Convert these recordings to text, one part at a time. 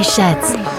Daysheds.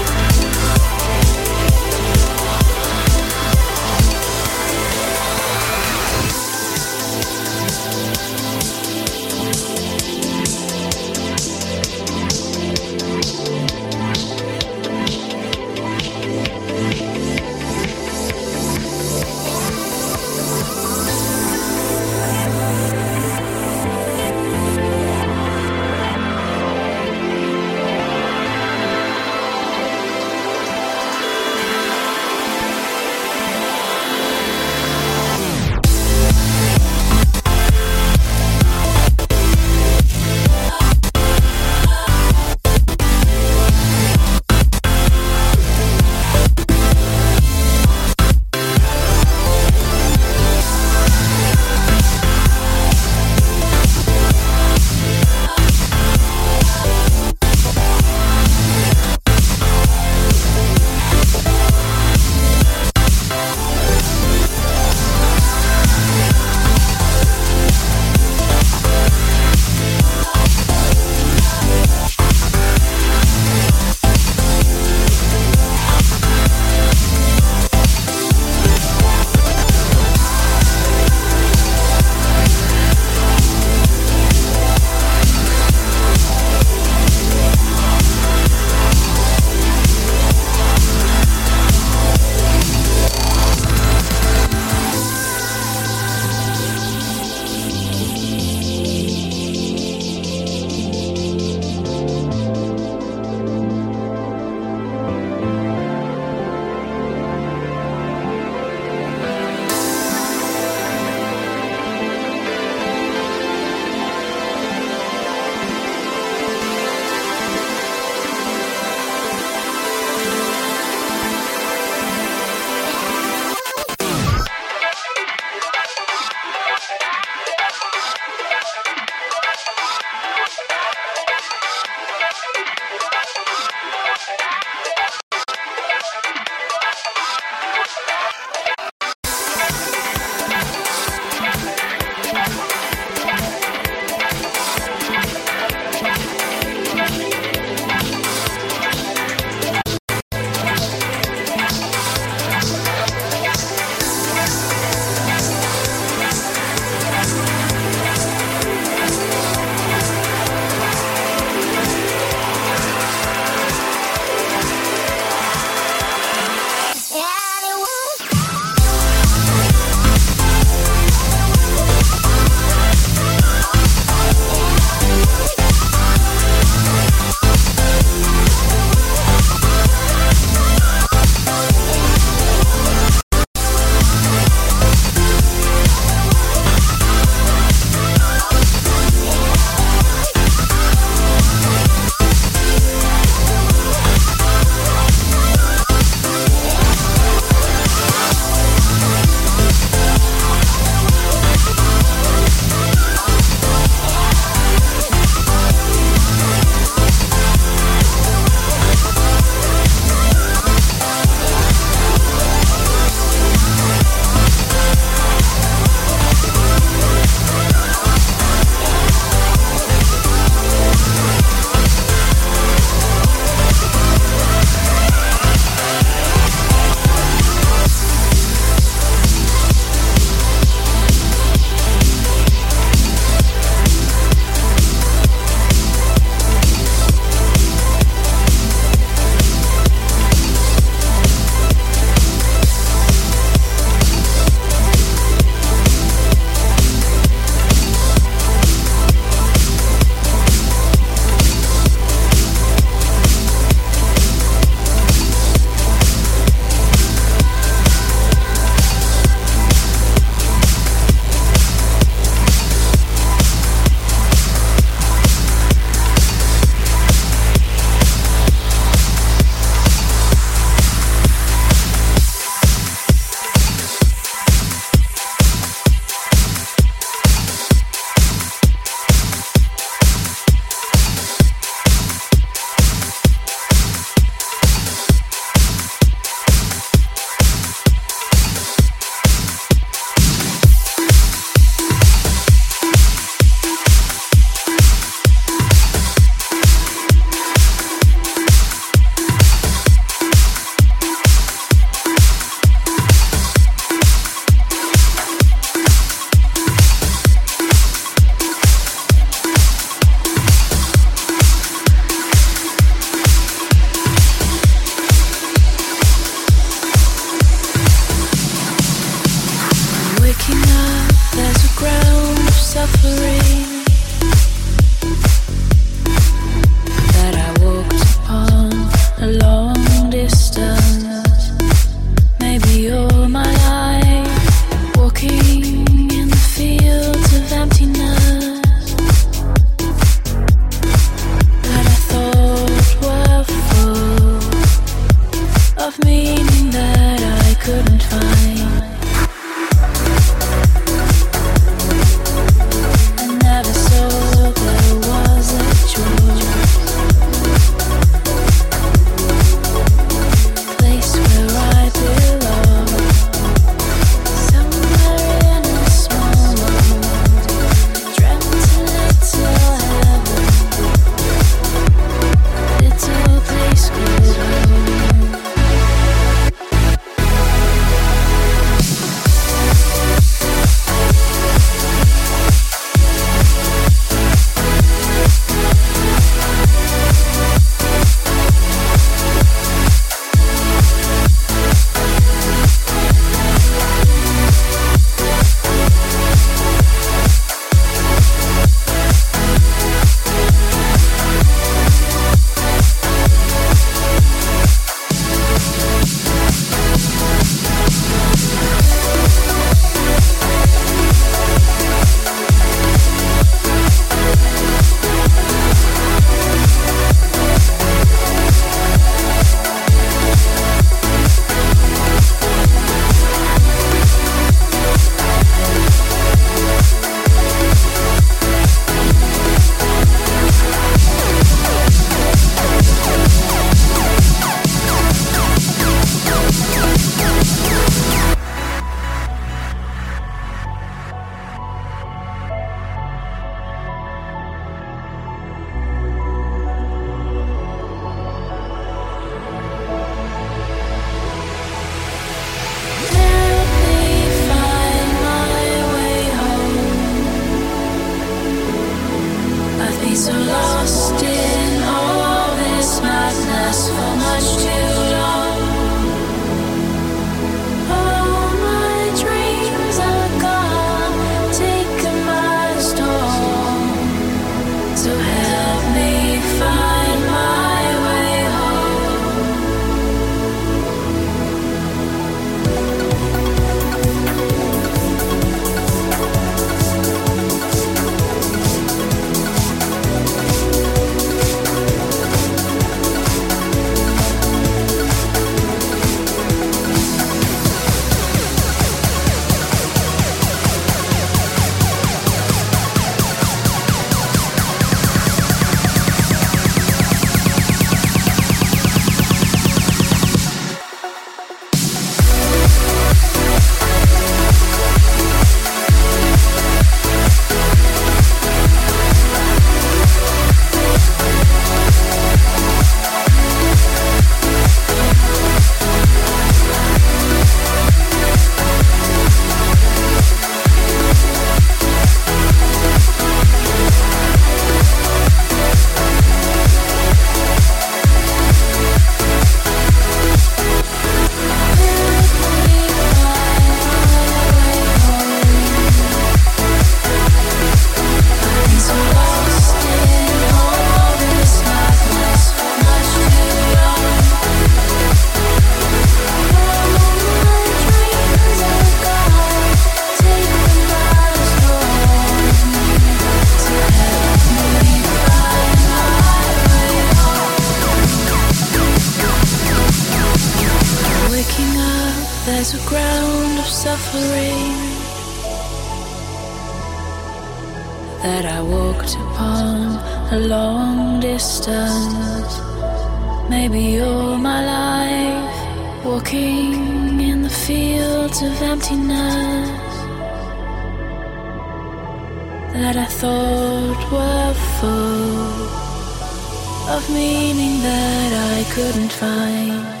couldn't find.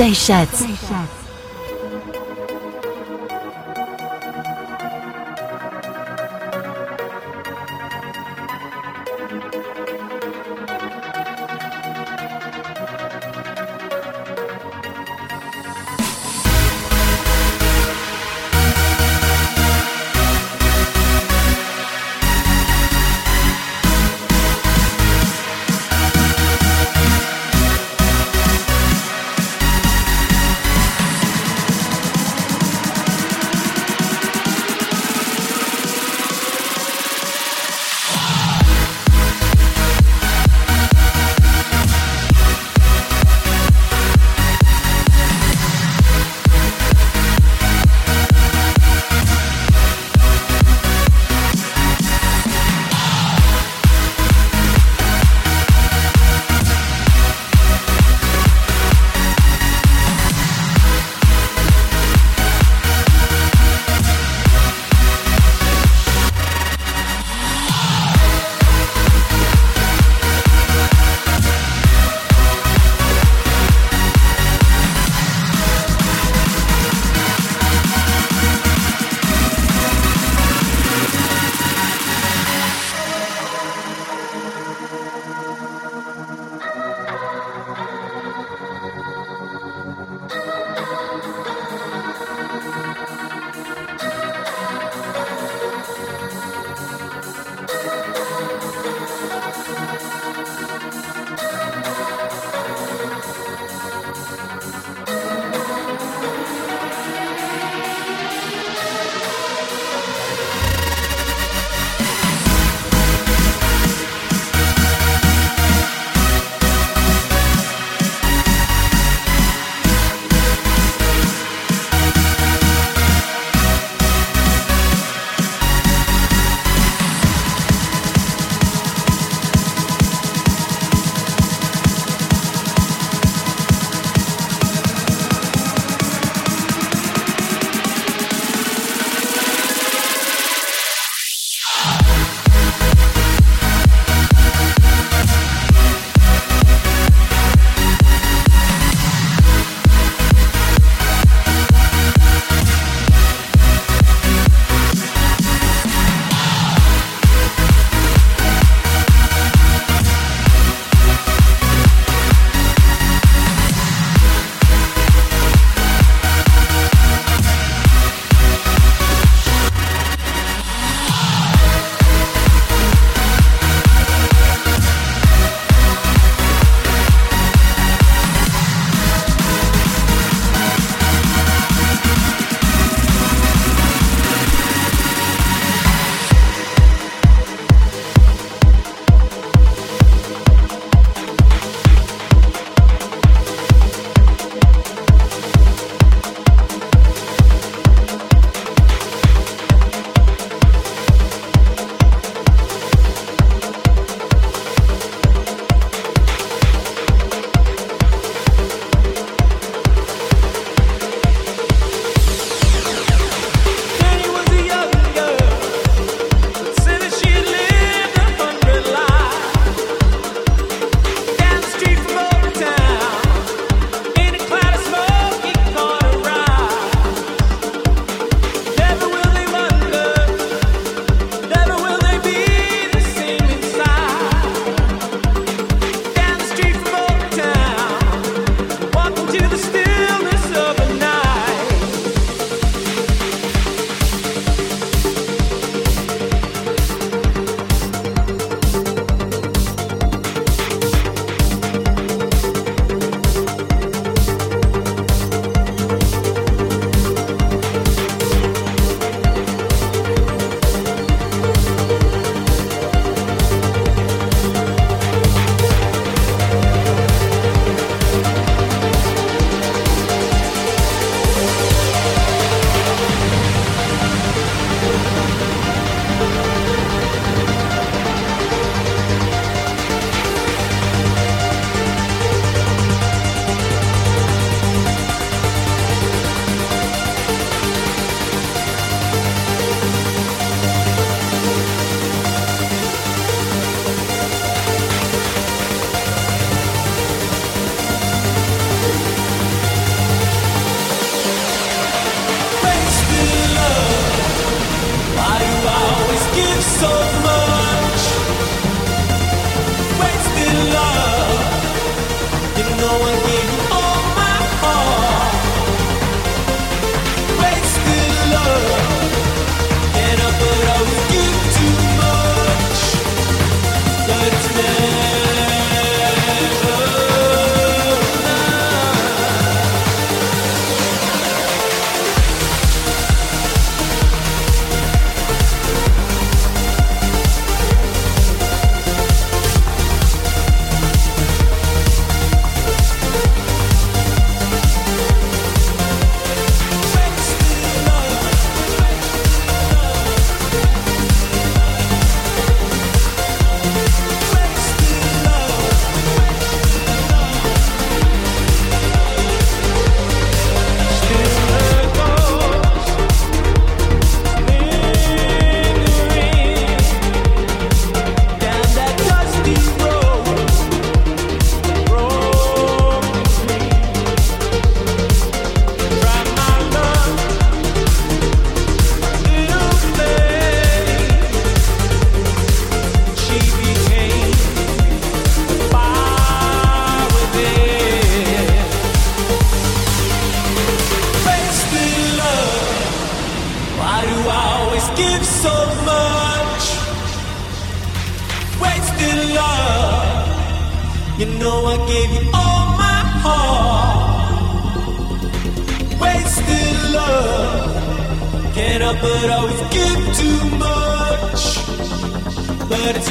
Station. give But it's